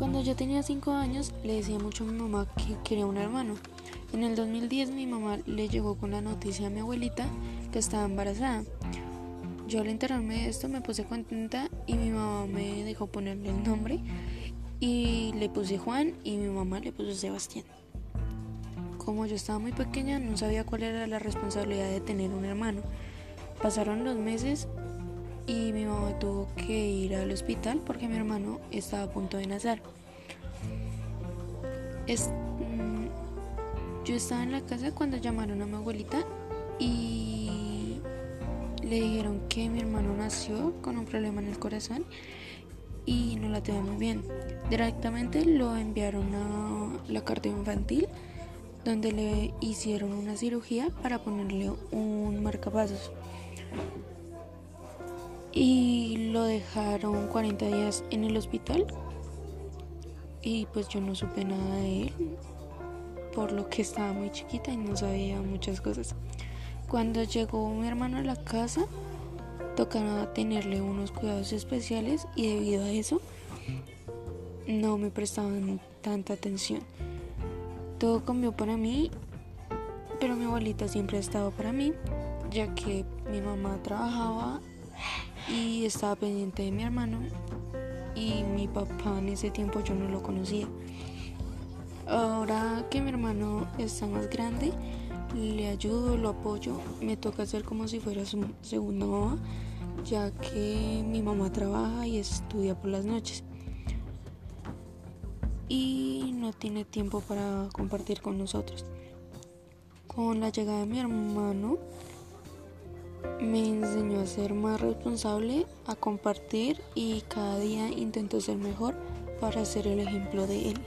Cuando yo tenía 5 años le decía mucho a mi mamá que quería un hermano. En el 2010 mi mamá le llegó con la noticia a mi abuelita que estaba embarazada. Yo al enterarme de esto me puse contenta y mi mamá me dejó ponerle el nombre y le puse Juan y mi mamá le puso Sebastián. Como yo estaba muy pequeña no sabía cuál era la responsabilidad de tener un hermano. Pasaron los meses y mi mamá tuvo que ir al hospital porque mi hermano estaba a punto de nacer. Mm, yo estaba en la casa cuando llamaron a mi abuelita y le dijeron que mi hermano nació con un problema en el corazón y no la tenía muy bien. Directamente lo enviaron a la carta infantil donde le hicieron una cirugía para ponerle un marcapasos y lo dejaron 40 días en el hospital y pues yo no supe nada de él por lo que estaba muy chiquita y no sabía muchas cosas. Cuando llegó mi hermano a la casa tocaba tenerle unos cuidados especiales y debido a eso no me prestaban tanta atención. Todo cambió para mí, pero mi abuelita siempre ha estado para mí, ya que mi mamá trabajaba estaba pendiente de mi hermano y mi papá en ese tiempo yo no lo conocía. Ahora que mi hermano está más grande, le ayudo, lo apoyo, me toca hacer como si fuera su segunda mamá, ya que mi mamá trabaja y estudia por las noches. Y no tiene tiempo para compartir con nosotros. Con la llegada de mi hermano, me enseñó a ser más responsable, a compartir y cada día intento ser mejor para ser el ejemplo de él.